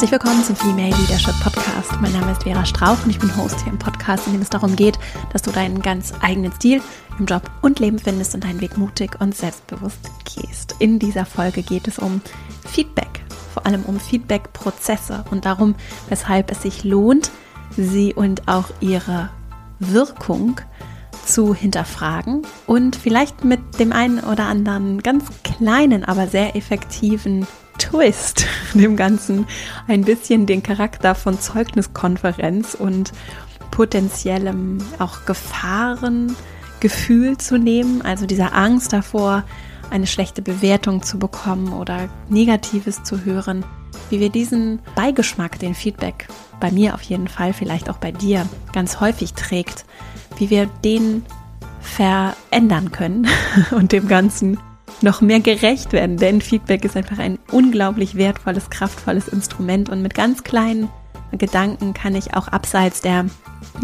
Herzlich willkommen zum Female Leadership Podcast. Mein Name ist Vera Strauch und ich bin Host hier im Podcast, in dem es darum geht, dass du deinen ganz eigenen Stil im Job und Leben findest und deinen Weg mutig und selbstbewusst gehst. In dieser Folge geht es um Feedback, vor allem um Feedback-Prozesse und darum, weshalb es sich lohnt, sie und auch ihre Wirkung zu hinterfragen und vielleicht mit dem einen oder anderen ganz kleinen, aber sehr effektiven Twist dem Ganzen ein bisschen den Charakter von Zeugniskonferenz und potenziellem auch Gefahrengefühl zu nehmen, also dieser Angst davor, eine schlechte Bewertung zu bekommen oder Negatives zu hören, wie wir diesen Beigeschmack, den Feedback bei mir auf jeden Fall, vielleicht auch bei dir ganz häufig trägt, wie wir den verändern können und dem Ganzen noch mehr gerecht werden, denn Feedback ist einfach ein unglaublich wertvolles, kraftvolles Instrument und mit ganz kleinen Gedanken kann ich auch abseits der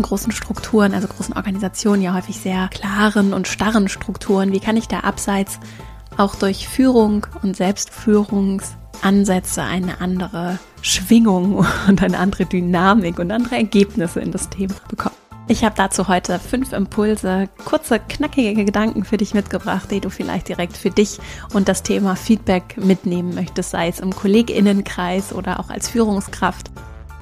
großen Strukturen, also großen Organisationen, ja häufig sehr klaren und starren Strukturen, wie kann ich da abseits auch durch Führung und Selbstführungsansätze eine andere Schwingung und eine andere Dynamik und andere Ergebnisse in das Thema bekommen. Ich habe dazu heute fünf Impulse, kurze, knackige Gedanken für dich mitgebracht, die du vielleicht direkt für dich und das Thema Feedback mitnehmen möchtest, sei es im Kolleginnenkreis oder auch als Führungskraft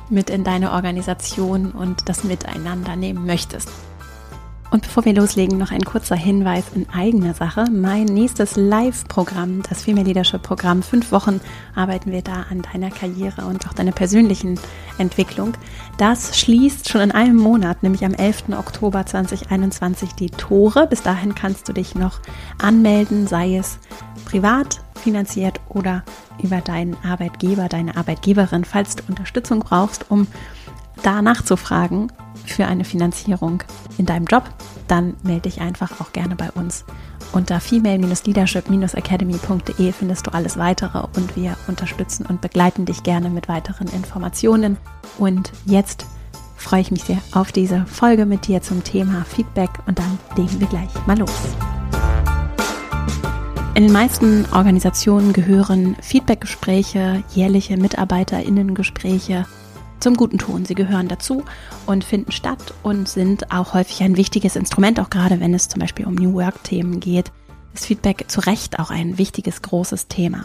mit in deine Organisation und das Miteinander nehmen möchtest. Und bevor wir loslegen, noch ein kurzer Hinweis in eigener Sache. Mein nächstes Live-Programm, das Female Leadership Programm, fünf Wochen arbeiten wir da an deiner Karriere und auch deiner persönlichen Entwicklung. Das schließt schon in einem Monat, nämlich am 11. Oktober 2021, die Tore. Bis dahin kannst du dich noch anmelden, sei es privat finanziert oder über deinen Arbeitgeber, deine Arbeitgeberin, falls du Unterstützung brauchst, um da nachzufragen für eine Finanzierung in deinem Job, dann melde dich einfach auch gerne bei uns. Unter female-leadership-academy.de findest du alles weitere und wir unterstützen und begleiten dich gerne mit weiteren Informationen. Und jetzt freue ich mich sehr auf diese Folge mit dir zum Thema Feedback und dann legen wir gleich mal los. In den meisten Organisationen gehören Feedbackgespräche, jährliche Mitarbeiterinnengespräche zum guten Ton. Sie gehören dazu und finden statt und sind auch häufig ein wichtiges Instrument, auch gerade wenn es zum Beispiel um New Work-Themen geht. Ist Feedback zu Recht auch ein wichtiges, großes Thema.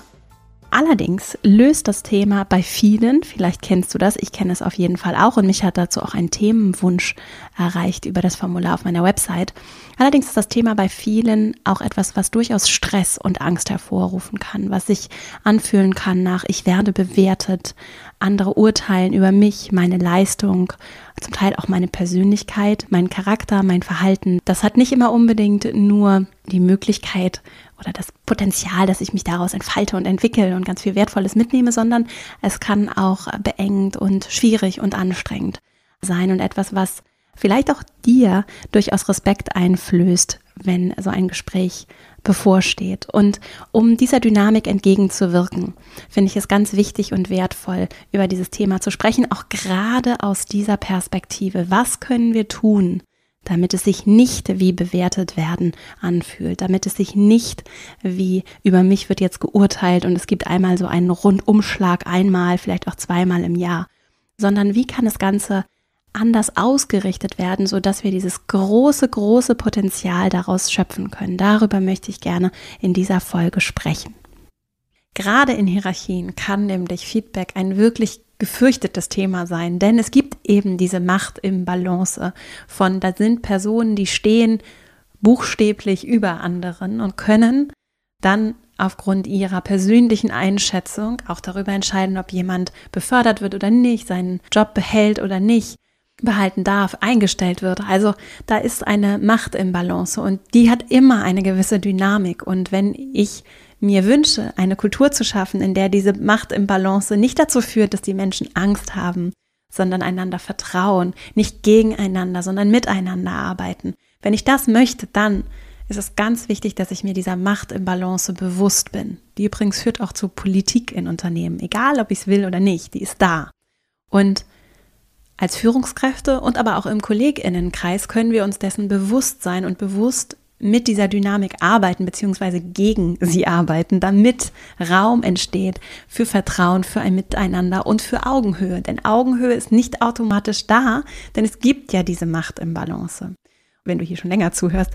Allerdings löst das Thema bei vielen, vielleicht kennst du das, ich kenne es auf jeden Fall auch und mich hat dazu auch ein Themenwunsch erreicht über das Formular auf meiner Website. Allerdings ist das Thema bei vielen auch etwas, was durchaus Stress und Angst hervorrufen kann, was sich anfühlen kann nach ich werde bewertet, andere urteilen über mich, meine Leistung, zum Teil auch meine Persönlichkeit, meinen Charakter, mein Verhalten. Das hat nicht immer unbedingt nur die Möglichkeit oder das Potenzial, dass ich mich daraus entfalte und entwickle und ganz viel Wertvolles mitnehme, sondern es kann auch beengend und schwierig und anstrengend sein und etwas, was vielleicht auch dir durchaus Respekt einflößt, wenn so ein Gespräch bevorsteht. Und um dieser Dynamik entgegenzuwirken, finde ich es ganz wichtig und wertvoll, über dieses Thema zu sprechen, auch gerade aus dieser Perspektive. Was können wir tun, damit es sich nicht wie bewertet werden anfühlt, damit es sich nicht wie über mich wird jetzt geurteilt und es gibt einmal so einen Rundumschlag, einmal, vielleicht auch zweimal im Jahr, sondern wie kann das Ganze anders ausgerichtet werden, so dass wir dieses große, große Potenzial daraus schöpfen können. Darüber möchte ich gerne in dieser Folge sprechen. Gerade in Hierarchien kann nämlich Feedback ein wirklich gefürchtetes Thema sein, denn es gibt eben diese Macht im Balance von, da sind Personen, die stehen buchstäblich über anderen und können dann aufgrund ihrer persönlichen Einschätzung auch darüber entscheiden, ob jemand befördert wird oder nicht, seinen Job behält oder nicht behalten darf, eingestellt wird. Also da ist eine Macht im Balance und die hat immer eine gewisse Dynamik. Und wenn ich mir wünsche, eine Kultur zu schaffen, in der diese Macht im Balance nicht dazu führt, dass die Menschen Angst haben, sondern einander vertrauen, nicht gegeneinander, sondern miteinander arbeiten. Wenn ich das möchte, dann ist es ganz wichtig, dass ich mir dieser Macht im Balance bewusst bin. Die übrigens führt auch zu Politik in Unternehmen, egal ob ich es will oder nicht, die ist da. Und als Führungskräfte und aber auch im Kolleginnenkreis können wir uns dessen bewusst sein und bewusst mit dieser Dynamik arbeiten, beziehungsweise gegen sie arbeiten, damit Raum entsteht für Vertrauen, für ein Miteinander und für Augenhöhe. Denn Augenhöhe ist nicht automatisch da, denn es gibt ja diese Macht im Balance. Wenn du hier schon länger zuhörst,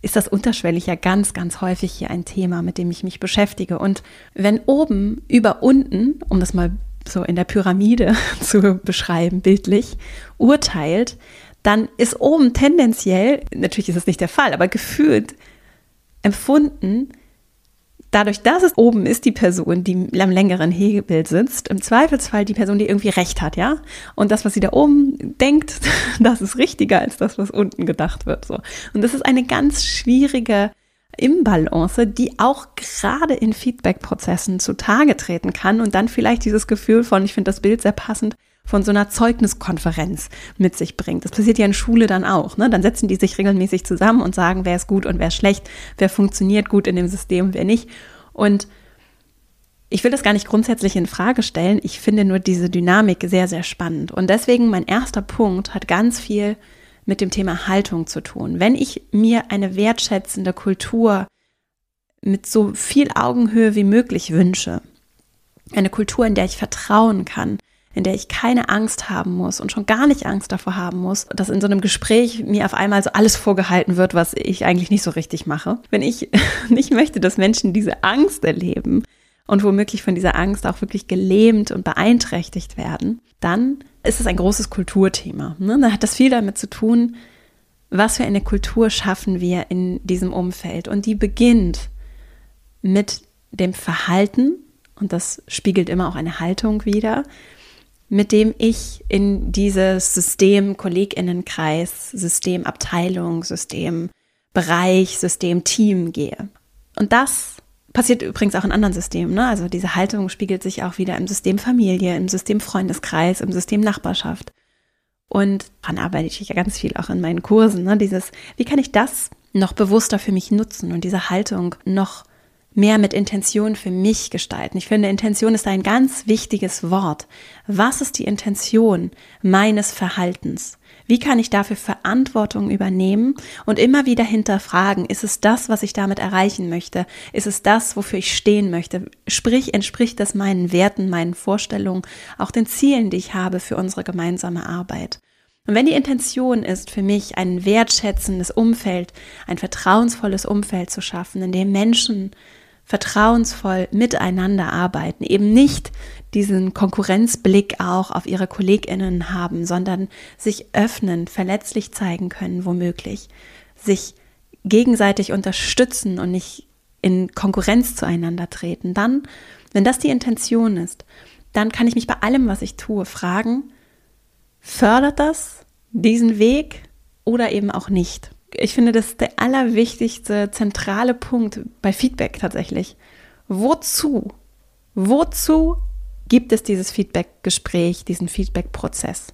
ist das unterschwellig ja ganz, ganz häufig hier ein Thema, mit dem ich mich beschäftige. Und wenn oben über unten, um das mal so in der Pyramide zu beschreiben, bildlich, urteilt, dann ist oben tendenziell, natürlich ist das nicht der Fall, aber gefühlt empfunden, dadurch, dass es oben ist, die Person, die am längeren Hebel sitzt, im Zweifelsfall die Person, die irgendwie recht hat, ja. Und das, was sie da oben denkt, das ist richtiger als das, was unten gedacht wird. So. Und das ist eine ganz schwierige Imbalance, die auch gerade in Feedback-Prozessen zutage treten kann und dann vielleicht dieses Gefühl von, ich finde das Bild sehr passend, von so einer Zeugniskonferenz mit sich bringt. Das passiert ja in Schule dann auch. Ne? Dann setzen die sich regelmäßig zusammen und sagen, wer ist gut und wer ist schlecht, wer funktioniert gut in dem System, wer nicht. Und ich will das gar nicht grundsätzlich in Frage stellen. Ich finde nur diese Dynamik sehr, sehr spannend. Und deswegen mein erster Punkt hat ganz viel mit dem Thema Haltung zu tun. Wenn ich mir eine wertschätzende Kultur mit so viel Augenhöhe wie möglich wünsche, eine Kultur, in der ich vertrauen kann, in der ich keine Angst haben muss und schon gar nicht Angst davor haben muss, dass in so einem Gespräch mir auf einmal so alles vorgehalten wird, was ich eigentlich nicht so richtig mache. Wenn ich nicht möchte, dass Menschen diese Angst erleben und womöglich von dieser Angst auch wirklich gelähmt und beeinträchtigt werden, dann ist es ein großes Kulturthema. Ne? Da hat das viel damit zu tun, was für eine Kultur schaffen wir in diesem Umfeld. Und die beginnt mit dem Verhalten, und das spiegelt immer auch eine Haltung wider, mit dem ich in dieses System Kolleginnenkreis, System Abteilung, System Bereich, System Team gehe. Und das passiert übrigens auch in anderen Systemen. Ne? Also diese Haltung spiegelt sich auch wieder im System Familie, im System Freundeskreis, im System Nachbarschaft. Und daran arbeite ich ja ganz viel auch in meinen Kursen. Ne? Dieses, wie kann ich das noch bewusster für mich nutzen und diese Haltung noch mehr mit Intention für mich gestalten. Ich finde, Intention ist ein ganz wichtiges Wort. Was ist die Intention meines Verhaltens? Wie kann ich dafür Verantwortung übernehmen und immer wieder hinterfragen, ist es das, was ich damit erreichen möchte? Ist es das, wofür ich stehen möchte? Sprich, entspricht das meinen Werten, meinen Vorstellungen, auch den Zielen, die ich habe für unsere gemeinsame Arbeit? Und wenn die Intention ist, für mich ein wertschätzendes Umfeld, ein vertrauensvolles Umfeld zu schaffen, in dem Menschen vertrauensvoll miteinander arbeiten, eben nicht diesen Konkurrenzblick auch auf ihre Kolleginnen haben, sondern sich öffnen, verletzlich zeigen können, womöglich, sich gegenseitig unterstützen und nicht in Konkurrenz zueinander treten. Dann, wenn das die Intention ist, dann kann ich mich bei allem, was ich tue, fragen, fördert das diesen Weg oder eben auch nicht? Ich finde, das ist der allerwichtigste, zentrale Punkt bei Feedback tatsächlich. Wozu? Wozu gibt es dieses Feedback-Gespräch, diesen Feedback-Prozess?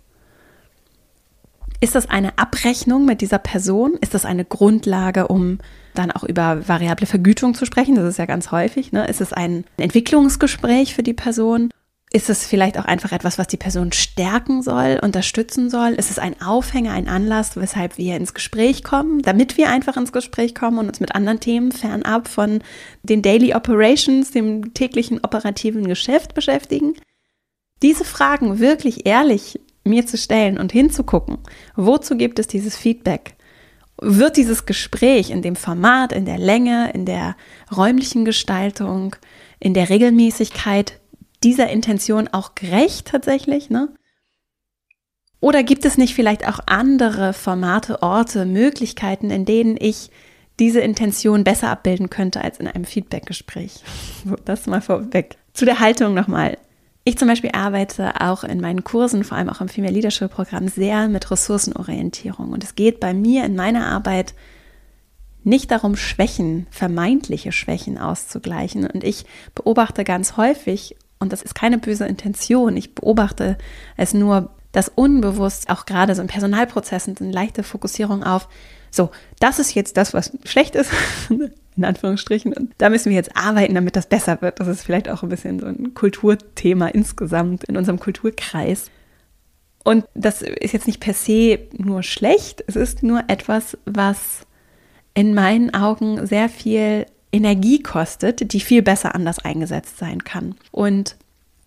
Ist das eine Abrechnung mit dieser Person? Ist das eine Grundlage, um dann auch über variable Vergütung zu sprechen? Das ist ja ganz häufig. Ne? Ist es ein Entwicklungsgespräch für die Person? Ist es vielleicht auch einfach etwas, was die Person stärken soll, unterstützen soll? Ist es ein Aufhänger, ein Anlass, weshalb wir ins Gespräch kommen, damit wir einfach ins Gespräch kommen und uns mit anderen Themen fernab von den Daily Operations, dem täglichen operativen Geschäft beschäftigen? Diese Fragen wirklich ehrlich mir zu stellen und hinzugucken, wozu gibt es dieses Feedback? Wird dieses Gespräch in dem Format, in der Länge, in der räumlichen Gestaltung, in der Regelmäßigkeit dieser Intention auch gerecht tatsächlich, ne? Oder gibt es nicht vielleicht auch andere Formate, Orte, Möglichkeiten, in denen ich diese Intention besser abbilden könnte als in einem Feedbackgespräch? Das mal vorweg. Zu der Haltung nochmal. Ich zum Beispiel arbeite auch in meinen Kursen, vor allem auch im Female Leadership Programm, sehr mit Ressourcenorientierung. Und es geht bei mir in meiner Arbeit nicht darum, Schwächen, vermeintliche Schwächen auszugleichen. Und ich beobachte ganz häufig und das ist keine böse Intention. Ich beobachte es nur dass unbewusst auch gerade so in Personalprozessen eine leichte Fokussierung auf, so, das ist jetzt das, was schlecht ist, in Anführungsstrichen. Und da müssen wir jetzt arbeiten, damit das besser wird. Das ist vielleicht auch ein bisschen so ein Kulturthema insgesamt in unserem Kulturkreis. Und das ist jetzt nicht per se nur schlecht, es ist nur etwas, was in meinen Augen sehr viel Energie kostet, die viel besser anders eingesetzt sein kann. Und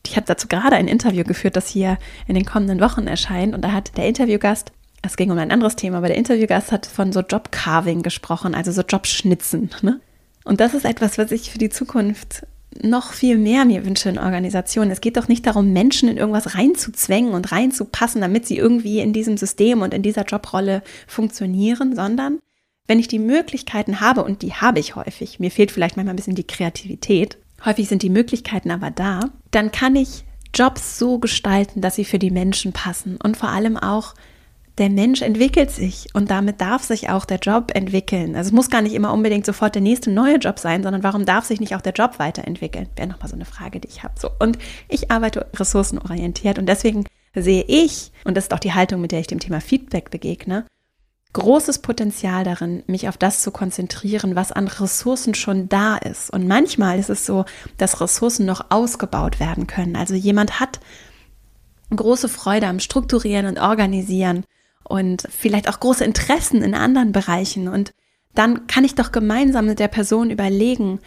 ich habe dazu gerade ein Interview geführt, das hier in den kommenden Wochen erscheint. Und da hat der Interviewgast, es ging um ein anderes Thema, aber der Interviewgast hat von so Jobcarving gesprochen, also so Jobschnitzen. Ne? Und das ist etwas, was ich für die Zukunft noch viel mehr mir wünsche in Organisationen. Es geht doch nicht darum, Menschen in irgendwas reinzuzwängen und reinzupassen, damit sie irgendwie in diesem System und in dieser Jobrolle funktionieren, sondern wenn ich die Möglichkeiten habe, und die habe ich häufig, mir fehlt vielleicht manchmal ein bisschen die Kreativität, häufig sind die Möglichkeiten aber da, dann kann ich Jobs so gestalten, dass sie für die Menschen passen und vor allem auch der Mensch entwickelt sich und damit darf sich auch der Job entwickeln. Also es muss gar nicht immer unbedingt sofort der nächste neue Job sein, sondern warum darf sich nicht auch der Job weiterentwickeln? Wäre nochmal so eine Frage, die ich habe. So, und ich arbeite ressourcenorientiert und deswegen sehe ich, und das ist auch die Haltung, mit der ich dem Thema Feedback begegne, großes Potenzial darin, mich auf das zu konzentrieren, was an Ressourcen schon da ist. Und manchmal ist es so, dass Ressourcen noch ausgebaut werden können. Also jemand hat große Freude am Strukturieren und Organisieren und vielleicht auch große Interessen in anderen Bereichen. Und dann kann ich doch gemeinsam mit der Person überlegen,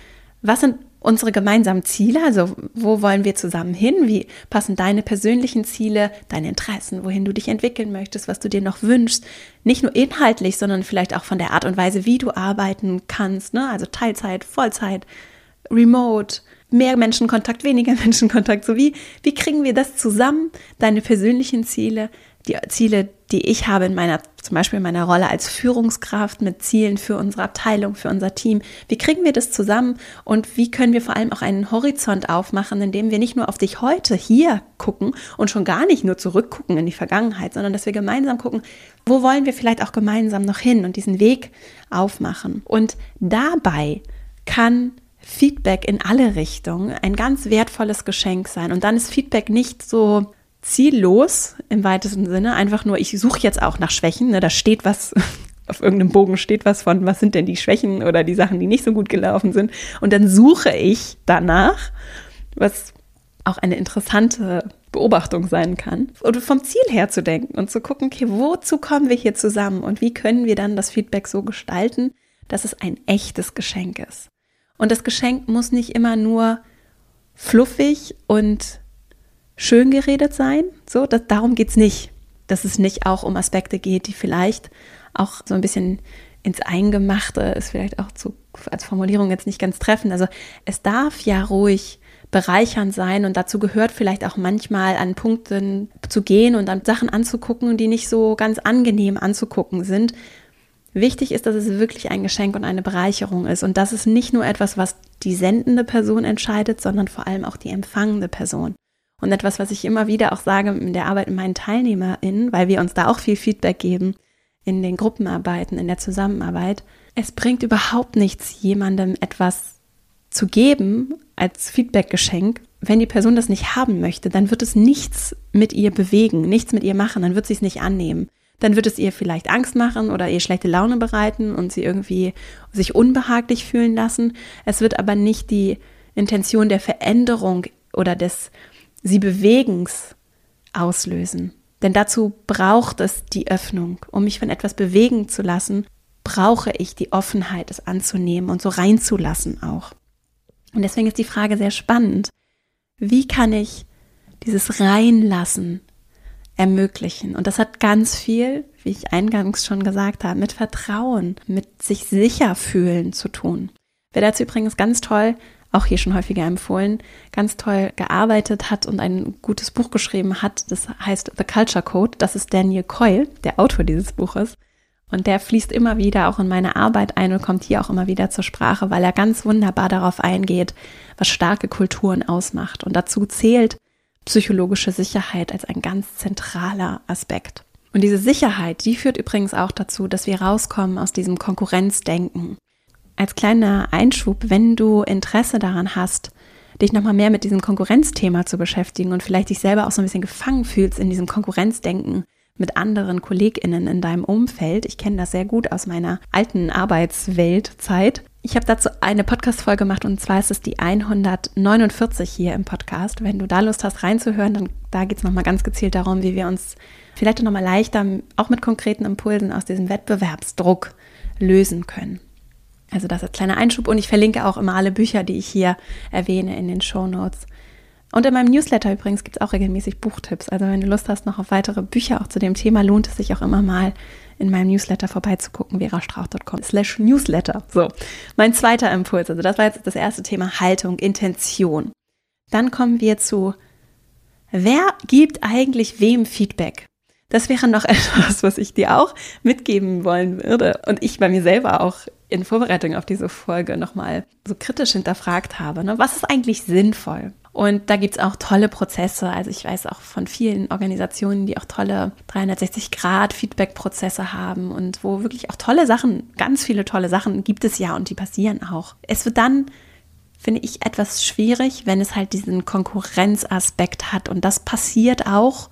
was sind unsere gemeinsamen Ziele, also wo wollen wir zusammen hin, wie passen deine persönlichen Ziele, deine Interessen, wohin du dich entwickeln möchtest, was du dir noch wünschst, nicht nur inhaltlich, sondern vielleicht auch von der Art und Weise, wie du arbeiten kannst, ne? also Teilzeit, Vollzeit, Remote, mehr Menschenkontakt, weniger Menschenkontakt, so wie, wie kriegen wir das zusammen, deine persönlichen Ziele, die Ziele, die ich habe in meiner, zum Beispiel in meiner Rolle als Führungskraft mit Zielen für unsere Abteilung, für unser Team. Wie kriegen wir das zusammen und wie können wir vor allem auch einen Horizont aufmachen, indem wir nicht nur auf dich heute hier gucken und schon gar nicht nur zurückgucken in die Vergangenheit, sondern dass wir gemeinsam gucken, wo wollen wir vielleicht auch gemeinsam noch hin und diesen Weg aufmachen. Und dabei kann Feedback in alle Richtungen ein ganz wertvolles Geschenk sein. Und dann ist Feedback nicht so ziellos im weitesten Sinne, einfach nur, ich suche jetzt auch nach Schwächen, ne, da steht was, auf irgendeinem Bogen steht was von, was sind denn die Schwächen oder die Sachen, die nicht so gut gelaufen sind. Und dann suche ich danach, was auch eine interessante Beobachtung sein kann. Oder vom Ziel her zu denken und zu gucken, okay, wozu kommen wir hier zusammen und wie können wir dann das Feedback so gestalten, dass es ein echtes Geschenk ist. Und das Geschenk muss nicht immer nur fluffig und schön geredet sein. So, das, darum geht es nicht. Dass es nicht auch um Aspekte geht, die vielleicht auch so ein bisschen ins Eingemachte ist, vielleicht auch zu, als Formulierung jetzt nicht ganz treffend. Also es darf ja ruhig bereichernd sein und dazu gehört vielleicht auch manchmal an Punkten zu gehen und dann Sachen anzugucken, die nicht so ganz angenehm anzugucken sind. Wichtig ist, dass es wirklich ein Geschenk und eine Bereicherung ist und das ist nicht nur etwas, was die sendende Person entscheidet, sondern vor allem auch die empfangende Person. Und etwas, was ich immer wieder auch sage in der Arbeit mit meinen TeilnehmerInnen, weil wir uns da auch viel Feedback geben in den Gruppenarbeiten, in der Zusammenarbeit. Es bringt überhaupt nichts, jemandem etwas zu geben als Feedbackgeschenk. Wenn die Person das nicht haben möchte, dann wird es nichts mit ihr bewegen, nichts mit ihr machen, dann wird sie es nicht annehmen. Dann wird es ihr vielleicht Angst machen oder ihr schlechte Laune bereiten und sie irgendwie sich unbehaglich fühlen lassen. Es wird aber nicht die Intention der Veränderung oder des sie Bewegens auslösen. Denn dazu braucht es die Öffnung. Um mich von etwas bewegen zu lassen, brauche ich die Offenheit, es anzunehmen und so reinzulassen auch. Und deswegen ist die Frage sehr spannend. Wie kann ich dieses Reinlassen ermöglichen? Und das hat ganz viel, wie ich eingangs schon gesagt habe, mit Vertrauen, mit sich sicher fühlen zu tun. Wer dazu übrigens ganz toll auch hier schon häufiger empfohlen, ganz toll gearbeitet hat und ein gutes Buch geschrieben hat. Das heißt The Culture Code. Das ist Daniel Coyle, der Autor dieses Buches. Und der fließt immer wieder auch in meine Arbeit ein und kommt hier auch immer wieder zur Sprache, weil er ganz wunderbar darauf eingeht, was starke Kulturen ausmacht. Und dazu zählt psychologische Sicherheit als ein ganz zentraler Aspekt. Und diese Sicherheit, die führt übrigens auch dazu, dass wir rauskommen aus diesem Konkurrenzdenken als kleiner Einschub, wenn du Interesse daran hast, dich nochmal mehr mit diesem Konkurrenzthema zu beschäftigen und vielleicht dich selber auch so ein bisschen gefangen fühlst in diesem Konkurrenzdenken mit anderen KollegInnen in deinem Umfeld. Ich kenne das sehr gut aus meiner alten Arbeitsweltzeit. Ich habe dazu eine Podcast-Folge gemacht und zwar ist es die 149 hier im Podcast. Wenn du da Lust hast reinzuhören, dann da geht es nochmal ganz gezielt darum, wie wir uns vielleicht nochmal leichter, auch mit konkreten Impulsen aus diesem Wettbewerbsdruck lösen können. Also das als kleiner Einschub und ich verlinke auch immer alle Bücher, die ich hier erwähne in den Show Notes. Und in meinem Newsletter übrigens gibt es auch regelmäßig Buchtipps. Also wenn du Lust hast noch auf weitere Bücher auch zu dem Thema, lohnt es sich auch immer mal in meinem Newsletter vorbeizugucken, verastrauch.com slash Newsletter. So, mein zweiter Impuls. Also das war jetzt das erste Thema Haltung, Intention. Dann kommen wir zu, wer gibt eigentlich wem Feedback? Das wäre noch etwas, was ich dir auch mitgeben wollen würde und ich bei mir selber auch in Vorbereitung auf diese Folge nochmal so kritisch hinterfragt habe. Ne? Was ist eigentlich sinnvoll? Und da gibt es auch tolle Prozesse. Also ich weiß auch von vielen Organisationen, die auch tolle 360-Grad-Feedback-Prozesse haben und wo wirklich auch tolle Sachen, ganz viele tolle Sachen gibt es ja und die passieren auch. Es wird dann, finde ich, etwas schwierig, wenn es halt diesen Konkurrenzaspekt hat. Und das passiert auch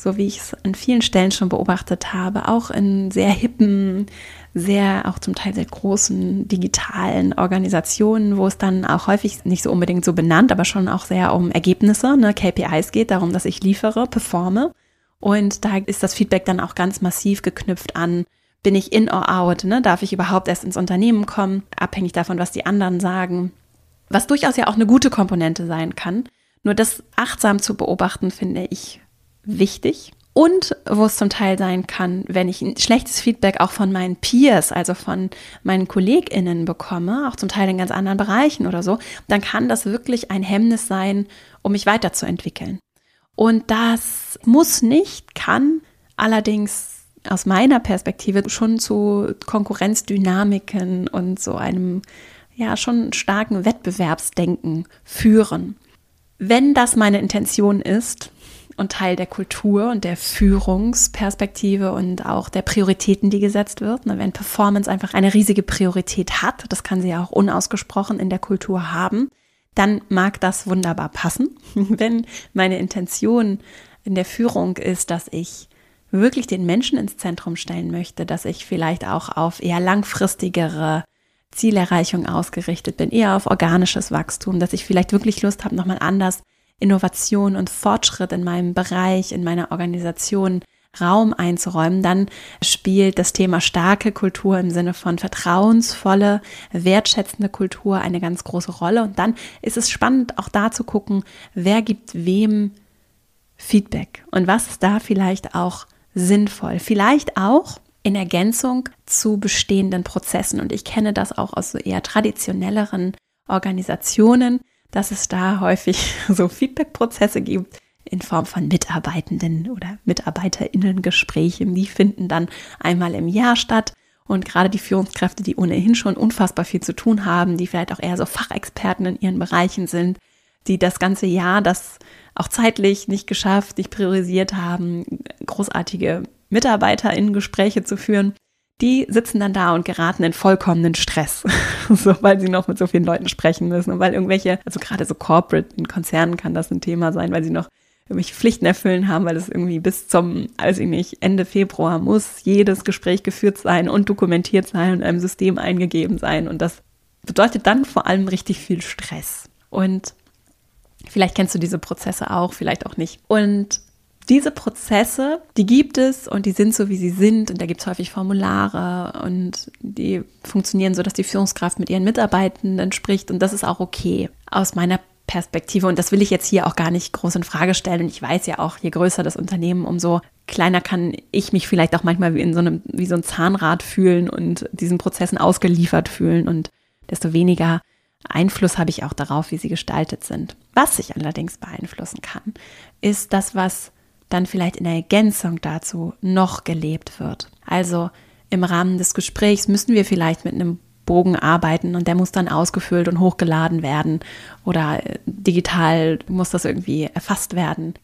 so wie ich es an vielen Stellen schon beobachtet habe, auch in sehr hippen, sehr auch zum Teil sehr großen digitalen Organisationen, wo es dann auch häufig nicht so unbedingt so benannt, aber schon auch sehr um Ergebnisse, ne, KPIs geht, darum, dass ich liefere, performe. Und da ist das Feedback dann auch ganz massiv geknüpft an, bin ich in or out, ne? darf ich überhaupt erst ins Unternehmen kommen, abhängig davon, was die anderen sagen, was durchaus ja auch eine gute Komponente sein kann. Nur das achtsam zu beobachten, finde ich wichtig. Und wo es zum Teil sein kann, wenn ich ein schlechtes Feedback auch von meinen Peers, also von meinen KollegInnen bekomme, auch zum Teil in ganz anderen Bereichen oder so, dann kann das wirklich ein Hemmnis sein, um mich weiterzuentwickeln. Und das muss nicht, kann allerdings aus meiner Perspektive schon zu Konkurrenzdynamiken und so einem ja schon starken Wettbewerbsdenken führen. Wenn das meine Intention ist, und Teil der Kultur und der Führungsperspektive und auch der Prioritäten, die gesetzt wird. Ne, wenn Performance einfach eine riesige Priorität hat, das kann sie ja auch unausgesprochen in der Kultur haben, dann mag das wunderbar passen. Wenn meine Intention in der Führung ist, dass ich wirklich den Menschen ins Zentrum stellen möchte, dass ich vielleicht auch auf eher langfristigere Zielerreichung ausgerichtet bin, eher auf organisches Wachstum, dass ich vielleicht wirklich Lust habe, nochmal anders Innovation und Fortschritt in meinem Bereich, in meiner Organisation Raum einzuräumen, dann spielt das Thema starke Kultur im Sinne von vertrauensvolle, wertschätzende Kultur eine ganz große Rolle. Und dann ist es spannend, auch da zu gucken, wer gibt wem Feedback und was ist da vielleicht auch sinnvoll. Vielleicht auch in Ergänzung zu bestehenden Prozessen. Und ich kenne das auch aus so eher traditionelleren Organisationen, dass es da häufig so Feedback-Prozesse gibt in Form von Mitarbeitenden oder Mitarbeiterinnen-Gesprächen. Die finden dann einmal im Jahr statt. Und gerade die Führungskräfte, die ohnehin schon unfassbar viel zu tun haben, die vielleicht auch eher so Fachexperten in ihren Bereichen sind, die das ganze Jahr das auch zeitlich nicht geschafft, nicht priorisiert haben, großartige MitarbeiterInnen-Gespräche zu führen, die sitzen dann da und geraten in vollkommenen Stress, so, weil sie noch mit so vielen Leuten sprechen müssen und weil irgendwelche, also gerade so Corporate in Konzernen kann das ein Thema sein, weil sie noch irgendwelche Pflichten erfüllen haben, weil es irgendwie bis zum, weiß ich nicht, Ende Februar muss jedes Gespräch geführt sein und dokumentiert sein und einem System eingegeben sein. Und das bedeutet dann vor allem richtig viel Stress. Und Vielleicht kennst du diese Prozesse auch, vielleicht auch nicht. Und diese Prozesse, die gibt es und die sind so, wie sie sind. Und da gibt es häufig Formulare und die funktionieren so, dass die Führungskraft mit ihren Mitarbeitenden spricht. Und das ist auch okay aus meiner Perspektive. Und das will ich jetzt hier auch gar nicht groß in Frage stellen. Und ich weiß ja auch, je größer das Unternehmen, umso kleiner kann ich mich vielleicht auch manchmal wie in so einem, wie so ein Zahnrad fühlen und diesen Prozessen ausgeliefert fühlen. Und desto weniger Einfluss habe ich auch darauf, wie sie gestaltet sind. Was ich allerdings beeinflussen kann, ist das, was dann vielleicht in Ergänzung dazu noch gelebt wird. Also im Rahmen des Gesprächs müssen wir vielleicht mit einem Bogen arbeiten und der muss dann ausgefüllt und hochgeladen werden oder äh, digital muss das irgendwie erfasst werden.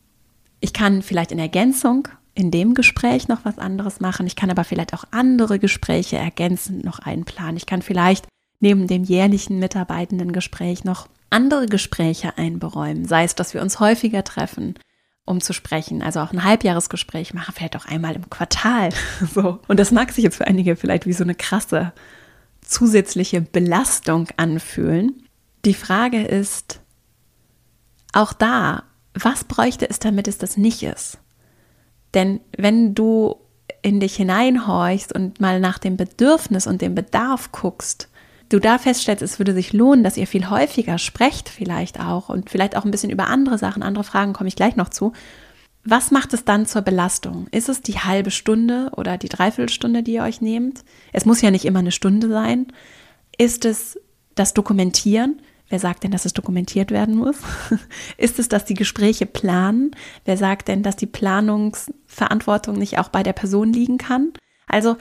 Ich kann vielleicht in Ergänzung in dem Gespräch noch was anderes machen. Ich kann aber vielleicht auch andere Gespräche ergänzend noch einplanen. Ich kann vielleicht neben dem jährlichen Mitarbeitendengespräch noch andere Gespräche einberäumen, sei es, dass wir uns häufiger treffen, um zu sprechen, also auch ein Halbjahresgespräch machen, vielleicht auch einmal im Quartal. So. Und das mag sich jetzt für einige vielleicht wie so eine krasse zusätzliche Belastung anfühlen. Die Frage ist auch da, was bräuchte es, damit es das nicht ist? Denn wenn du in dich hineinhorchst und mal nach dem Bedürfnis und dem Bedarf guckst, du da feststellst, es würde sich lohnen, dass ihr viel häufiger sprecht vielleicht auch und vielleicht auch ein bisschen über andere Sachen, andere Fragen komme ich gleich noch zu. Was macht es dann zur Belastung? Ist es die halbe Stunde oder die Dreiviertelstunde, die ihr euch nehmt? Es muss ja nicht immer eine Stunde sein. Ist es das Dokumentieren? Wer sagt denn, dass es dokumentiert werden muss? Ist es, dass die Gespräche planen? Wer sagt denn, dass die Planungsverantwortung nicht auch bei der Person liegen kann? Also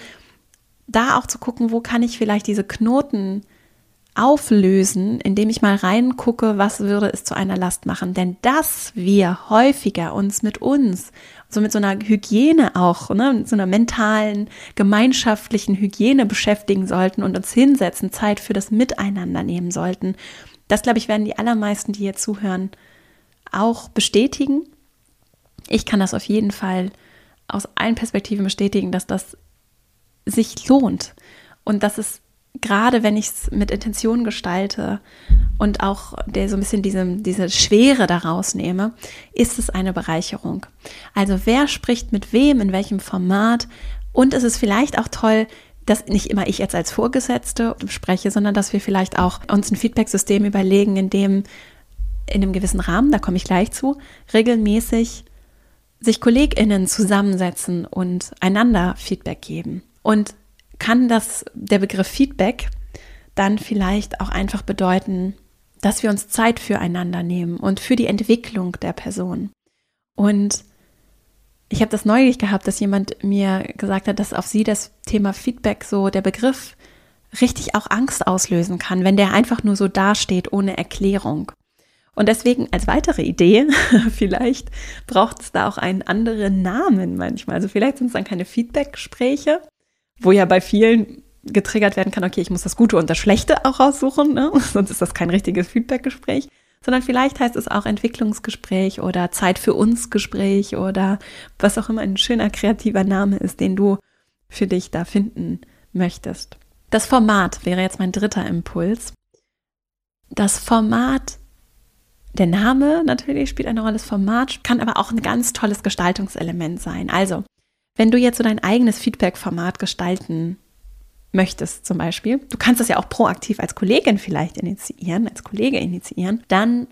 da auch zu gucken, wo kann ich vielleicht diese Knoten auflösen, indem ich mal reingucke, was würde es zu einer Last machen. Denn dass wir häufiger uns mit uns, so mit so einer Hygiene auch, ne, mit so einer mentalen, gemeinschaftlichen Hygiene beschäftigen sollten und uns hinsetzen, Zeit für das Miteinander nehmen sollten. Das, glaube ich, werden die allermeisten, die hier zuhören, auch bestätigen. Ich kann das auf jeden Fall aus allen Perspektiven bestätigen, dass das sich lohnt und dass es gerade wenn ich es mit Intention gestalte und auch der so ein bisschen diese, diese Schwere daraus nehme, ist es eine Bereicherung. Also wer spricht mit wem, in welchem Format und es ist vielleicht auch toll, dass nicht immer ich jetzt als Vorgesetzte spreche, sondern dass wir vielleicht auch uns ein Feedback-System überlegen, in dem in einem gewissen Rahmen, da komme ich gleich zu, regelmäßig sich KollegInnen zusammensetzen und einander Feedback geben. Und kann das, der Begriff Feedback dann vielleicht auch einfach bedeuten, dass wir uns Zeit füreinander nehmen und für die Entwicklung der Person. Und ich habe das neulich gehabt, dass jemand mir gesagt hat, dass auf sie das Thema Feedback so der Begriff richtig auch Angst auslösen kann, wenn der einfach nur so dasteht ohne Erklärung. Und deswegen als weitere Idee, vielleicht braucht es da auch einen anderen Namen manchmal. Also vielleicht sind es dann keine Feedback-Gespräche, wo ja bei vielen getriggert werden kann, okay, ich muss das Gute und das Schlechte auch raussuchen, ne? sonst ist das kein richtiges Feedback-Gespräch, sondern vielleicht heißt es auch Entwicklungsgespräch oder Zeit für uns Gespräch oder was auch immer ein schöner kreativer Name ist, den du für dich da finden möchtest. Das Format wäre jetzt mein dritter Impuls. Das Format, der Name natürlich spielt eine Rolle, das Format kann aber auch ein ganz tolles Gestaltungselement sein. Also, wenn du jetzt so dein eigenes Feedback-Format gestalten möchtest zum Beispiel, du kannst das ja auch proaktiv als Kollegin vielleicht initiieren, als Kollege initiieren, dann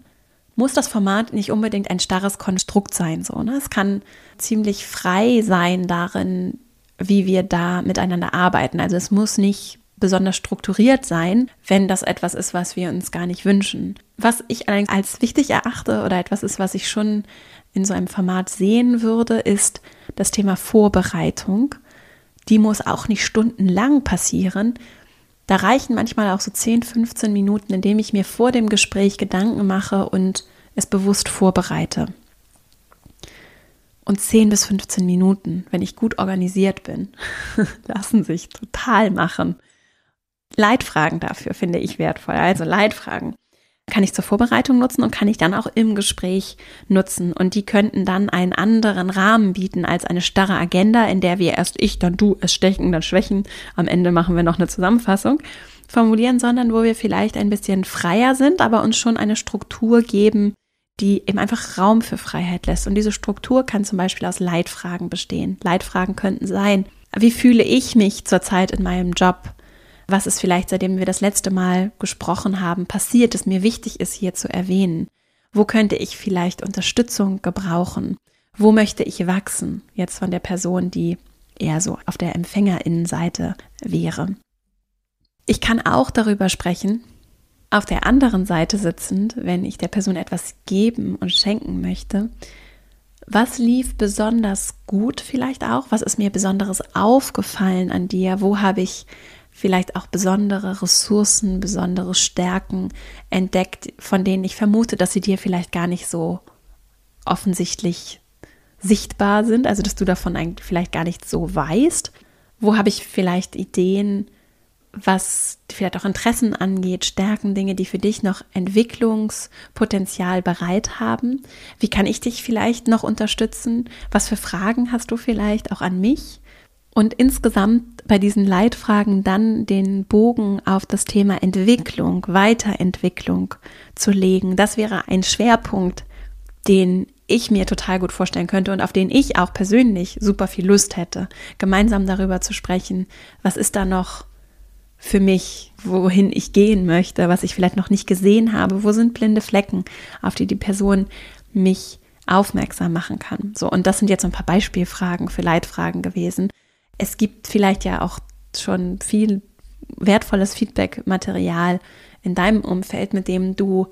muss das Format nicht unbedingt ein starres Konstrukt sein. So, ne? Es kann ziemlich frei sein darin, wie wir da miteinander arbeiten. Also es muss nicht besonders strukturiert sein, wenn das etwas ist, was wir uns gar nicht wünschen. Was ich allerdings als wichtig erachte oder etwas ist, was ich schon in so einem Format sehen würde, ist das Thema Vorbereitung. Die muss auch nicht stundenlang passieren. Da reichen manchmal auch so 10, 15 Minuten, indem ich mir vor dem Gespräch Gedanken mache und es bewusst vorbereite. Und 10 bis 15 Minuten, wenn ich gut organisiert bin, lassen sich total machen. Leitfragen dafür finde ich wertvoll. Also Leitfragen kann ich zur Vorbereitung nutzen und kann ich dann auch im Gespräch nutzen. Und die könnten dann einen anderen Rahmen bieten als eine starre Agenda, in der wir erst ich, dann du, es stechen, dann schwächen. Am Ende machen wir noch eine Zusammenfassung formulieren, sondern wo wir vielleicht ein bisschen freier sind, aber uns schon eine Struktur geben, die eben einfach Raum für Freiheit lässt. Und diese Struktur kann zum Beispiel aus Leitfragen bestehen. Leitfragen könnten sein, wie fühle ich mich zurzeit in meinem Job? Was ist vielleicht, seitdem wir das letzte Mal gesprochen haben, passiert, das mir wichtig ist hier zu erwähnen. Wo könnte ich vielleicht Unterstützung gebrauchen? Wo möchte ich wachsen? Jetzt von der Person, die eher so auf der Empfängerinnenseite wäre. Ich kann auch darüber sprechen, auf der anderen Seite sitzend, wenn ich der Person etwas geben und schenken möchte, was lief besonders gut vielleicht auch? Was ist mir besonderes aufgefallen an dir? Wo habe ich vielleicht auch besondere Ressourcen, besondere Stärken entdeckt, von denen ich vermute, dass sie dir vielleicht gar nicht so offensichtlich sichtbar sind, also dass du davon eigentlich vielleicht gar nicht so weißt. Wo habe ich vielleicht Ideen was vielleicht auch Interessen angeht, Stärken, Dinge, die für dich noch Entwicklungspotenzial bereit haben? Wie kann ich dich vielleicht noch unterstützen? Was für Fragen hast du vielleicht auch an mich? Und insgesamt bei diesen Leitfragen dann den Bogen auf das Thema Entwicklung, Weiterentwicklung zu legen. Das wäre ein Schwerpunkt, den ich mir total gut vorstellen könnte und auf den ich auch persönlich super viel Lust hätte, gemeinsam darüber zu sprechen, was ist da noch für mich, wohin ich gehen möchte, was ich vielleicht noch nicht gesehen habe, wo sind blinde Flecken, auf die die Person mich aufmerksam machen kann. So, und das sind jetzt ein paar Beispielfragen für Leitfragen gewesen. Es gibt vielleicht ja auch schon viel wertvolles Feedback-Material in deinem Umfeld, mit dem du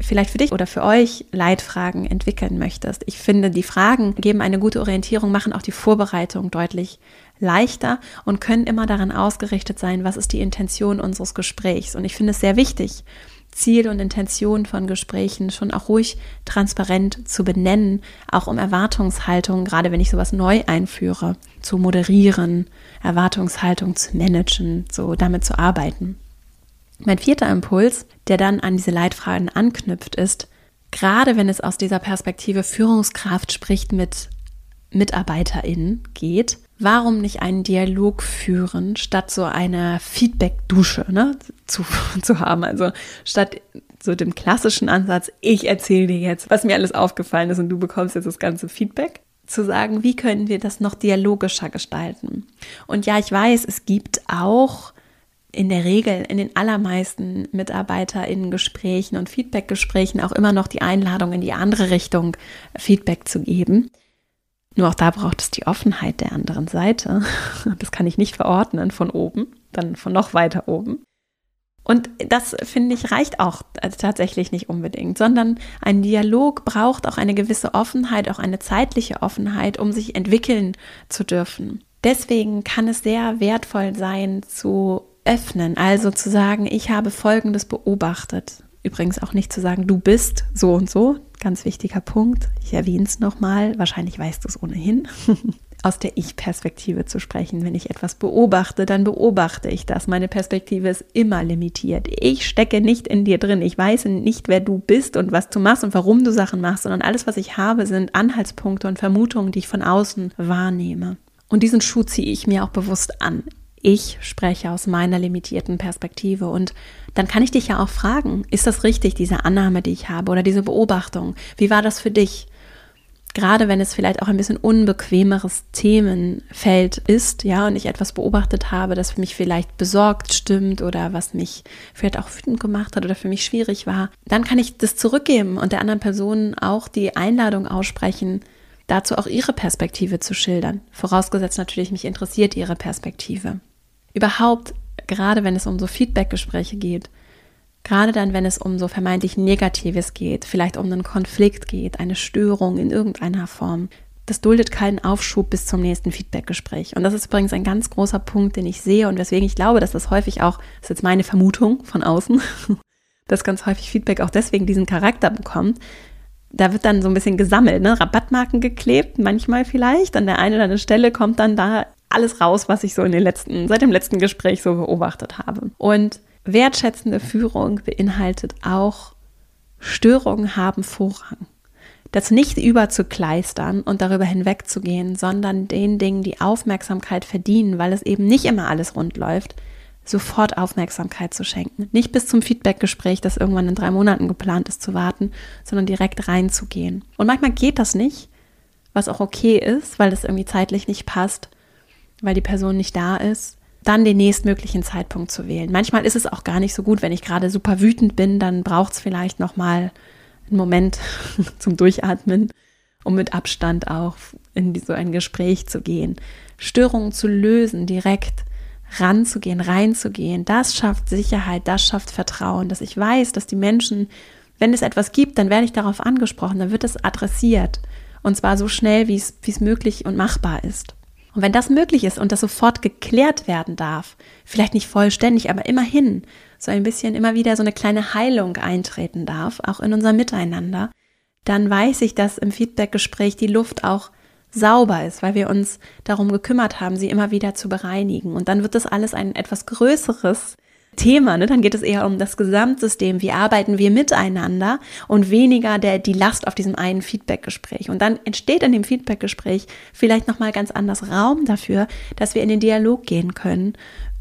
vielleicht für dich oder für euch Leitfragen entwickeln möchtest. Ich finde, die Fragen geben eine gute Orientierung, machen auch die Vorbereitung deutlich leichter und können immer daran ausgerichtet sein, was ist die Intention unseres Gesprächs. Und ich finde es sehr wichtig, Ziel und Intention von Gesprächen schon auch ruhig transparent zu benennen, auch um Erwartungshaltung, gerade wenn ich sowas neu einführe, zu moderieren, Erwartungshaltung zu managen, so damit zu arbeiten. Mein vierter Impuls, der dann an diese Leitfragen anknüpft, ist, gerade wenn es aus dieser Perspektive Führungskraft spricht mit MitarbeiterInnen geht, warum nicht einen Dialog führen, statt so eine Feedback-Dusche ne, zu, zu haben? Also statt so dem klassischen Ansatz, ich erzähle dir jetzt, was mir alles aufgefallen ist und du bekommst jetzt das ganze Feedback, zu sagen, wie können wir das noch dialogischer gestalten? Und ja, ich weiß, es gibt auch in der Regel in den allermeisten MitarbeiterInnen-Gesprächen und Feedback-Gesprächen auch immer noch die Einladung in die andere Richtung Feedback zu geben. Nur auch da braucht es die Offenheit der anderen Seite. Das kann ich nicht verordnen von oben, dann von noch weiter oben. Und das finde ich reicht auch tatsächlich nicht unbedingt, sondern ein Dialog braucht auch eine gewisse Offenheit, auch eine zeitliche Offenheit, um sich entwickeln zu dürfen. Deswegen kann es sehr wertvoll sein, zu öffnen, also zu sagen, ich habe Folgendes beobachtet. Übrigens auch nicht zu sagen, du bist so und so, ganz wichtiger Punkt. Ich erwähne es nochmal, wahrscheinlich weißt du es ohnehin. Aus der Ich-Perspektive zu sprechen. Wenn ich etwas beobachte, dann beobachte ich das. Meine Perspektive ist immer limitiert. Ich stecke nicht in dir drin. Ich weiß nicht, wer du bist und was du machst und warum du Sachen machst, sondern alles, was ich habe, sind Anhaltspunkte und Vermutungen, die ich von außen wahrnehme. Und diesen Schuh ziehe ich mir auch bewusst an ich spreche aus meiner limitierten Perspektive. Und dann kann ich dich ja auch fragen, ist das richtig, diese Annahme, die ich habe oder diese Beobachtung? Wie war das für dich? Gerade wenn es vielleicht auch ein bisschen unbequemeres Themenfeld ist, ja, und ich etwas beobachtet habe, das für mich vielleicht besorgt stimmt oder was mich vielleicht auch wütend gemacht hat oder für mich schwierig war, dann kann ich das zurückgeben und der anderen Person auch die Einladung aussprechen, dazu auch ihre Perspektive zu schildern. Vorausgesetzt natürlich, mich interessiert ihre Perspektive überhaupt, gerade wenn es um so Feedbackgespräche geht, gerade dann, wenn es um so vermeintlich Negatives geht, vielleicht um einen Konflikt geht, eine Störung in irgendeiner Form, das duldet keinen Aufschub bis zum nächsten Feedbackgespräch. Und das ist übrigens ein ganz großer Punkt, den ich sehe und weswegen ich glaube, dass das häufig auch, das ist jetzt meine Vermutung von außen, dass ganz häufig Feedback auch deswegen diesen Charakter bekommt. Da wird dann so ein bisschen gesammelt, ne? Rabattmarken geklebt, manchmal vielleicht. An der einen oder anderen Stelle kommt dann da alles raus, was ich so in den letzten, seit dem letzten Gespräch so beobachtet habe. Und wertschätzende Führung beinhaltet auch, Störungen haben Vorrang. Das nicht überzukleistern und darüber hinwegzugehen, sondern den Dingen, die Aufmerksamkeit verdienen, weil es eben nicht immer alles rund läuft, sofort Aufmerksamkeit zu schenken. Nicht bis zum Feedbackgespräch, das irgendwann in drei Monaten geplant ist, zu warten, sondern direkt reinzugehen. Und manchmal geht das nicht, was auch okay ist, weil es irgendwie zeitlich nicht passt weil die Person nicht da ist, dann den nächstmöglichen Zeitpunkt zu wählen. Manchmal ist es auch gar nicht so gut, wenn ich gerade super wütend bin, dann braucht es vielleicht noch mal einen Moment zum Durchatmen, um mit Abstand auch in so ein Gespräch zu gehen, Störungen zu lösen, direkt ranzugehen, reinzugehen. Das schafft Sicherheit, das schafft Vertrauen, dass ich weiß, dass die Menschen, wenn es etwas gibt, dann werde ich darauf angesprochen, dann wird es adressiert und zwar so schnell, wie es möglich und machbar ist. Und wenn das möglich ist und das sofort geklärt werden darf, vielleicht nicht vollständig, aber immerhin so ein bisschen immer wieder so eine kleine Heilung eintreten darf, auch in unser Miteinander, dann weiß ich, dass im Feedbackgespräch die Luft auch sauber ist, weil wir uns darum gekümmert haben, sie immer wieder zu bereinigen. Und dann wird das alles ein etwas größeres Thema. Ne? Dann geht es eher um das Gesamtsystem. Wie arbeiten wir miteinander und weniger der, die Last auf diesem einen Feedbackgespräch. Und dann entsteht in dem Feedbackgespräch vielleicht nochmal ganz anders Raum dafür, dass wir in den Dialog gehen können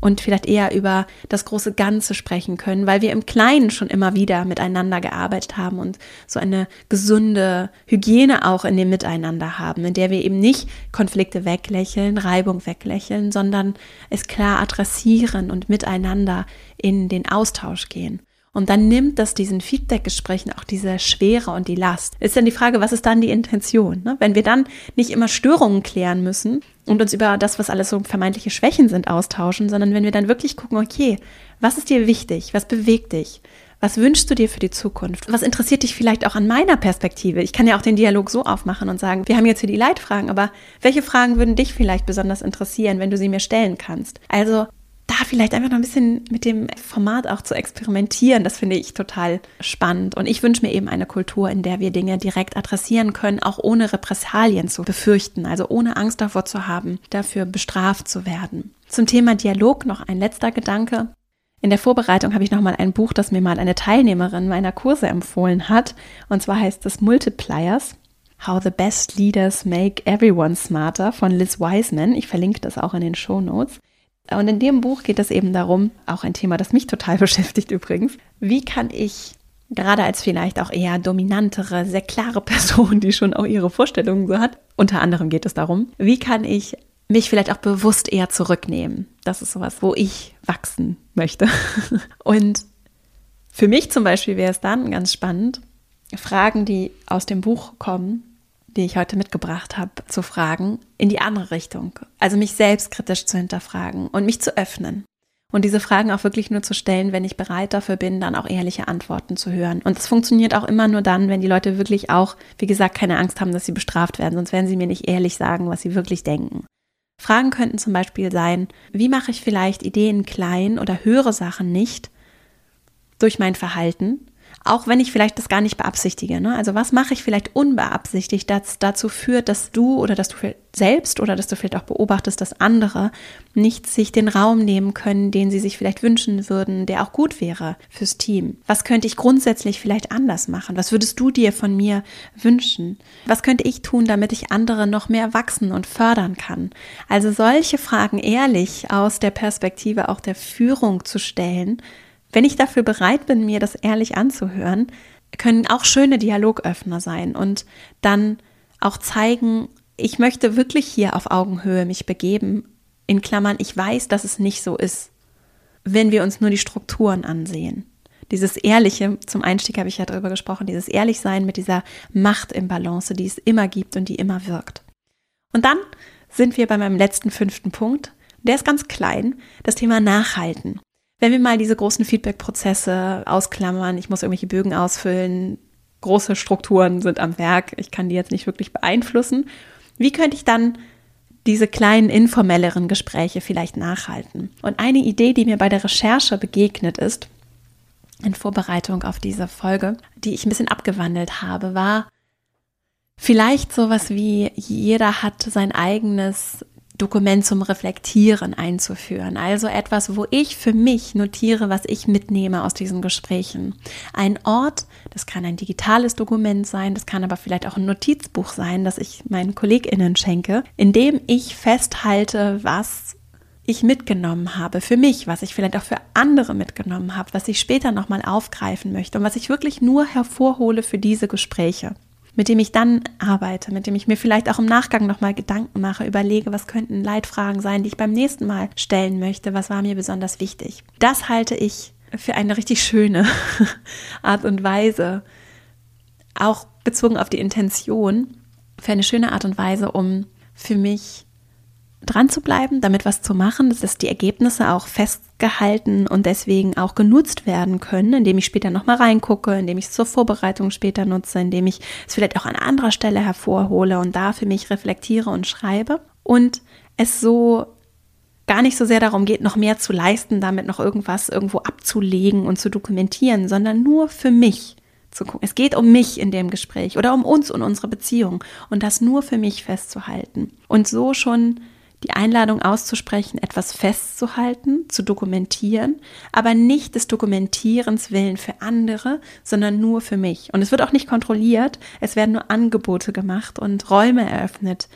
und vielleicht eher über das große Ganze sprechen können, weil wir im Kleinen schon immer wieder miteinander gearbeitet haben und so eine gesunde Hygiene auch in dem Miteinander haben, in der wir eben nicht Konflikte weglächeln, Reibung weglächeln, sondern es klar adressieren und miteinander in den Austausch gehen. Und dann nimmt das diesen Feedback-Gesprächen auch diese Schwere und die Last. Ist dann die Frage, was ist dann die Intention? Ne? Wenn wir dann nicht immer Störungen klären müssen und uns über das, was alles so vermeintliche Schwächen sind, austauschen, sondern wenn wir dann wirklich gucken, okay, was ist dir wichtig? Was bewegt dich? Was wünschst du dir für die Zukunft? Was interessiert dich vielleicht auch an meiner Perspektive? Ich kann ja auch den Dialog so aufmachen und sagen, wir haben jetzt hier die Leitfragen, aber welche Fragen würden dich vielleicht besonders interessieren, wenn du sie mir stellen kannst? Also da vielleicht einfach noch ein bisschen mit dem Format auch zu experimentieren, das finde ich total spannend. Und ich wünsche mir eben eine Kultur, in der wir Dinge direkt adressieren können, auch ohne Repressalien zu befürchten, also ohne Angst davor zu haben, dafür bestraft zu werden. Zum Thema Dialog noch ein letzter Gedanke. In der Vorbereitung habe ich nochmal ein Buch, das mir mal eine Teilnehmerin meiner Kurse empfohlen hat. Und zwar heißt es Multipliers. How the Best Leaders Make Everyone Smarter von Liz Wiseman. Ich verlinke das auch in den Show Notes. Und in dem Buch geht es eben darum, auch ein Thema, das mich total beschäftigt übrigens, wie kann ich gerade als vielleicht auch eher dominantere, sehr klare Person, die schon auch ihre Vorstellungen so hat, unter anderem geht es darum, wie kann ich mich vielleicht auch bewusst eher zurücknehmen. Das ist sowas, wo ich wachsen möchte. Und für mich zum Beispiel wäre es dann ganz spannend, Fragen, die aus dem Buch kommen, die ich heute mitgebracht habe, zu fragen, in die andere Richtung. Also mich selbst kritisch zu hinterfragen und mich zu öffnen. Und diese Fragen auch wirklich nur zu stellen, wenn ich bereit dafür bin, dann auch ehrliche Antworten zu hören. Und das funktioniert auch immer nur dann, wenn die Leute wirklich auch, wie gesagt, keine Angst haben, dass sie bestraft werden, sonst werden sie mir nicht ehrlich sagen, was sie wirklich denken. Fragen könnten zum Beispiel sein, wie mache ich vielleicht Ideen klein oder höhere Sachen nicht durch mein Verhalten, auch wenn ich vielleicht das gar nicht beabsichtige. Ne? Also was mache ich vielleicht unbeabsichtigt, das dazu führt, dass du oder dass du selbst oder dass du vielleicht auch beobachtest, dass andere nicht sich den Raum nehmen können, den sie sich vielleicht wünschen würden, der auch gut wäre fürs Team. Was könnte ich grundsätzlich vielleicht anders machen? Was würdest du dir von mir wünschen? Was könnte ich tun, damit ich andere noch mehr wachsen und fördern kann? Also solche Fragen ehrlich aus der Perspektive auch der Führung zu stellen, wenn ich dafür bereit bin, mir das ehrlich anzuhören, können auch schöne Dialogöffner sein und dann auch zeigen, ich möchte wirklich hier auf Augenhöhe mich begeben. In Klammern, ich weiß, dass es nicht so ist, wenn wir uns nur die Strukturen ansehen. Dieses Ehrliche, zum Einstieg habe ich ja darüber gesprochen, dieses Ehrlichsein mit dieser Macht im Balance, die es immer gibt und die immer wirkt. Und dann sind wir bei meinem letzten fünften Punkt. Der ist ganz klein, das Thema Nachhalten. Wenn wir mal diese großen Feedback-Prozesse ausklammern, ich muss irgendwelche Bögen ausfüllen, große Strukturen sind am Werk, ich kann die jetzt nicht wirklich beeinflussen. Wie könnte ich dann diese kleinen informelleren Gespräche vielleicht nachhalten? Und eine Idee, die mir bei der Recherche begegnet ist, in Vorbereitung auf diese Folge, die ich ein bisschen abgewandelt habe, war vielleicht sowas wie jeder hat sein eigenes Dokument zum Reflektieren einzuführen. Also etwas, wo ich für mich notiere, was ich mitnehme aus diesen Gesprächen. Ein Ort, das kann ein digitales Dokument sein, das kann aber vielleicht auch ein Notizbuch sein, das ich meinen KollegInnen schenke, in dem ich festhalte, was ich mitgenommen habe für mich, was ich vielleicht auch für andere mitgenommen habe, was ich später nochmal aufgreifen möchte und was ich wirklich nur hervorhole für diese Gespräche mit dem ich dann arbeite, mit dem ich mir vielleicht auch im Nachgang nochmal Gedanken mache, überlege, was könnten Leitfragen sein, die ich beim nächsten Mal stellen möchte, was war mir besonders wichtig. Das halte ich für eine richtig schöne Art und Weise, auch bezogen auf die Intention, für eine schöne Art und Weise, um für mich dran zu bleiben, damit was zu machen, dass die Ergebnisse auch festgehalten und deswegen auch genutzt werden können, indem ich später nochmal reingucke, indem ich es zur Vorbereitung später nutze, indem ich es vielleicht auch an anderer Stelle hervorhole und da für mich reflektiere und schreibe und es so gar nicht so sehr darum geht, noch mehr zu leisten, damit noch irgendwas irgendwo abzulegen und zu dokumentieren, sondern nur für mich zu gucken. Es geht um mich in dem Gespräch oder um uns und unsere Beziehung und das nur für mich festzuhalten und so schon die Einladung auszusprechen, etwas festzuhalten, zu dokumentieren, aber nicht des Dokumentierens willen für andere, sondern nur für mich. Und es wird auch nicht kontrolliert, es werden nur Angebote gemacht und Räume eröffnet,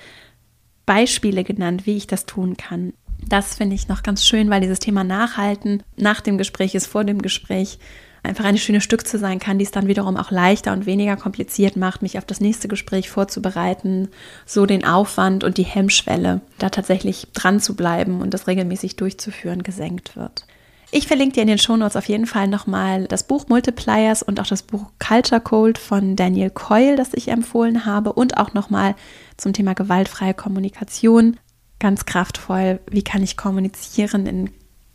Beispiele genannt, wie ich das tun kann. Das finde ich noch ganz schön, weil dieses Thema Nachhalten nach dem Gespräch ist, vor dem Gespräch einfach eine schöne Stück zu sein kann, die es dann wiederum auch leichter und weniger kompliziert macht, mich auf das nächste Gespräch vorzubereiten, so den Aufwand und die Hemmschwelle, da tatsächlich dran zu bleiben und das regelmäßig durchzuführen, gesenkt wird. Ich verlinke dir in den Shownotes auf jeden Fall nochmal das Buch Multipliers und auch das Buch Culture Code von Daniel Coyle, das ich empfohlen habe und auch nochmal zum Thema gewaltfreie Kommunikation. Ganz kraftvoll, wie kann ich kommunizieren in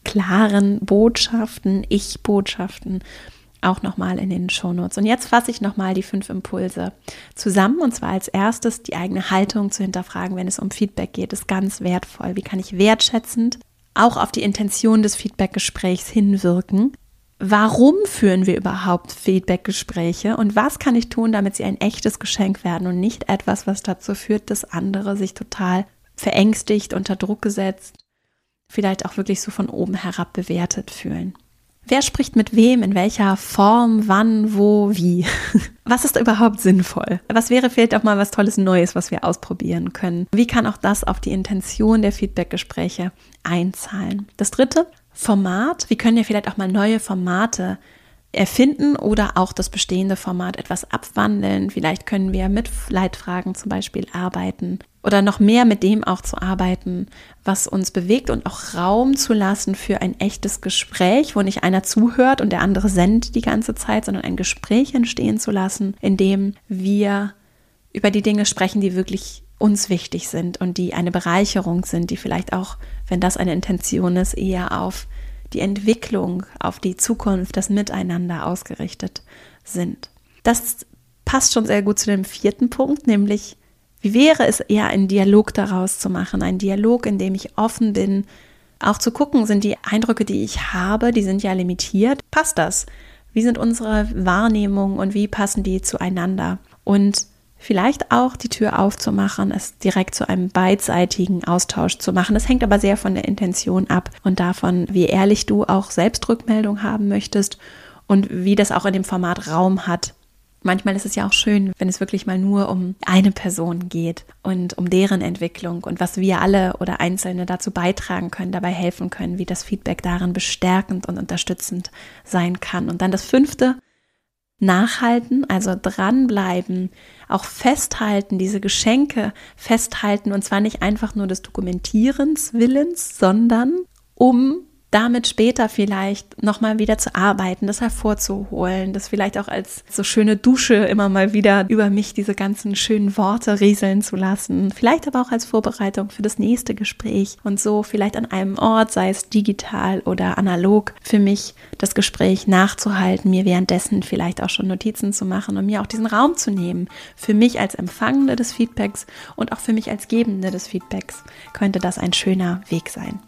klaren Botschaften, Ich-Botschaften auch nochmal in den Shownotes. Und jetzt fasse ich nochmal die fünf Impulse zusammen. Und zwar als erstes die eigene Haltung zu hinterfragen, wenn es um Feedback geht, ist ganz wertvoll. Wie kann ich wertschätzend auch auf die Intention des Feedbackgesprächs hinwirken? Warum führen wir überhaupt Feedbackgespräche und was kann ich tun, damit sie ein echtes Geschenk werden und nicht etwas, was dazu führt, dass andere sich total verängstigt, unter Druck gesetzt vielleicht auch wirklich so von oben herab bewertet fühlen. Wer spricht mit wem, in welcher Form, wann, wo, wie? Was ist überhaupt sinnvoll? Was wäre vielleicht auch mal was Tolles Neues, was wir ausprobieren können? Wie kann auch das auf die Intention der Feedbackgespräche einzahlen? Das dritte, Format. Wie können wir vielleicht auch mal neue Formate erfinden oder auch das bestehende Format etwas abwandeln. Vielleicht können wir mit Leitfragen zum Beispiel arbeiten oder noch mehr mit dem auch zu arbeiten, was uns bewegt und auch Raum zu lassen für ein echtes Gespräch, wo nicht einer zuhört und der andere sendet die ganze Zeit, sondern ein Gespräch entstehen zu lassen, in dem wir über die Dinge sprechen, die wirklich uns wichtig sind und die eine Bereicherung sind, die vielleicht auch, wenn das eine Intention ist, eher auf die Entwicklung, auf die Zukunft, das Miteinander ausgerichtet sind. Das passt schon sehr gut zu dem vierten Punkt, nämlich wie wäre es eher einen Dialog daraus zu machen, ein Dialog, in dem ich offen bin, auch zu gucken, sind die Eindrücke, die ich habe, die sind ja limitiert, passt das? Wie sind unsere Wahrnehmungen und wie passen die zueinander? Und vielleicht auch die Tür aufzumachen, es direkt zu einem beidseitigen Austausch zu machen. Das hängt aber sehr von der Intention ab und davon, wie ehrlich du auch Selbstrückmeldung haben möchtest und wie das auch in dem Format Raum hat. Manchmal ist es ja auch schön, wenn es wirklich mal nur um eine Person geht und um deren Entwicklung und was wir alle oder Einzelne dazu beitragen können, dabei helfen können, wie das Feedback darin bestärkend und unterstützend sein kann. Und dann das fünfte, nachhalten, also dranbleiben, auch festhalten, diese Geschenke festhalten und zwar nicht einfach nur des Dokumentierens Willens, sondern um damit später vielleicht nochmal wieder zu arbeiten, das hervorzuholen, das vielleicht auch als so schöne Dusche immer mal wieder über mich diese ganzen schönen Worte rieseln zu lassen. Vielleicht aber auch als Vorbereitung für das nächste Gespräch und so vielleicht an einem Ort, sei es digital oder analog, für mich das Gespräch nachzuhalten, mir währenddessen vielleicht auch schon Notizen zu machen und mir auch diesen Raum zu nehmen. Für mich als Empfangende des Feedbacks und auch für mich als Gebende des Feedbacks könnte das ein schöner Weg sein.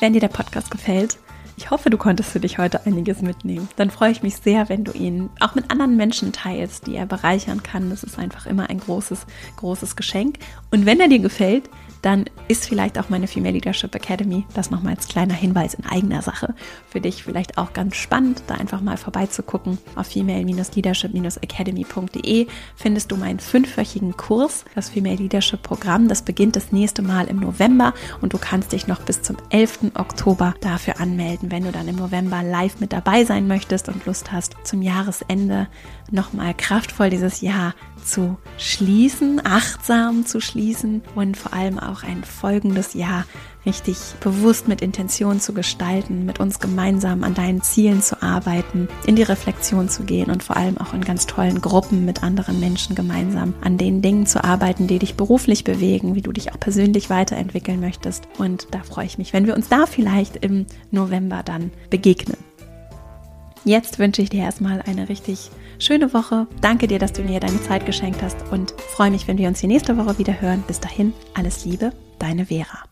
Wenn dir der Podcast gefällt, ich hoffe, du konntest für dich heute einiges mitnehmen. Dann freue ich mich sehr, wenn du ihn auch mit anderen Menschen teilst, die er bereichern kann. Das ist einfach immer ein großes, großes Geschenk. Und wenn er dir gefällt, dann ist vielleicht auch meine Female Leadership Academy, das nochmal als kleiner Hinweis in eigener Sache, für dich vielleicht auch ganz spannend, da einfach mal vorbeizugucken. Auf female-leadership-academy.de findest du meinen fünfwöchigen Kurs, das Female Leadership Programm. Das beginnt das nächste Mal im November und du kannst dich noch bis zum 11. Oktober dafür anmelden, wenn du dann im November live mit dabei sein möchtest und Lust hast, zum Jahresende nochmal kraftvoll dieses Jahr zu schließen, achtsam zu schließen und vor allem auch ein folgendes Jahr richtig bewusst mit Intention zu gestalten, mit uns gemeinsam an deinen Zielen zu arbeiten, in die Reflexion zu gehen und vor allem auch in ganz tollen Gruppen mit anderen Menschen gemeinsam an den Dingen zu arbeiten, die dich beruflich bewegen, wie du dich auch persönlich weiterentwickeln möchtest. Und da freue ich mich, wenn wir uns da vielleicht im November dann begegnen. Jetzt wünsche ich dir erstmal eine richtig schöne Woche. Danke dir, dass du mir deine Zeit geschenkt hast und freue mich, wenn wir uns die nächste Woche wieder hören. Bis dahin, alles Liebe, deine Vera.